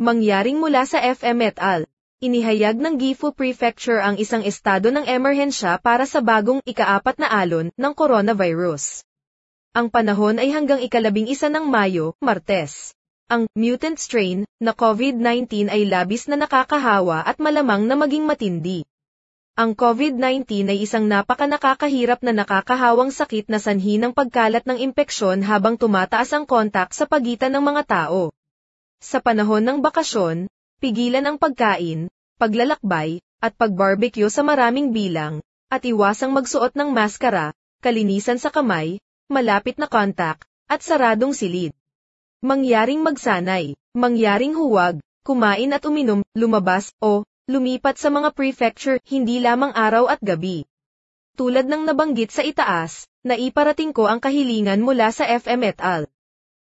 Mangyaring mula sa FM et al. Inihayag ng Gifu Prefecture ang isang estado ng emerhensya para sa bagong ikaapat na alon ng coronavirus. Ang panahon ay hanggang ikalabing isa ng Mayo, Martes. Ang mutant strain na COVID-19 ay labis na nakakahawa at malamang na maging matindi. Ang COVID-19 ay isang napaka nakakahirap na nakakahawang sakit na sanhi ng pagkalat ng impeksyon habang tumataas ang kontak sa pagitan ng mga tao. Sa panahon ng bakasyon, pigilan ang pagkain, paglalakbay, at pagbarbecue sa maraming bilang, at iwasang magsuot ng maskara, kalinisan sa kamay, malapit na kontak, at saradong silid. Mangyaring magsanay, mangyaring huwag, kumain at uminom, lumabas, o, lumipat sa mga prefecture, hindi lamang araw at gabi. Tulad ng nabanggit sa itaas, naiparating ko ang kahilingan mula sa FM et al.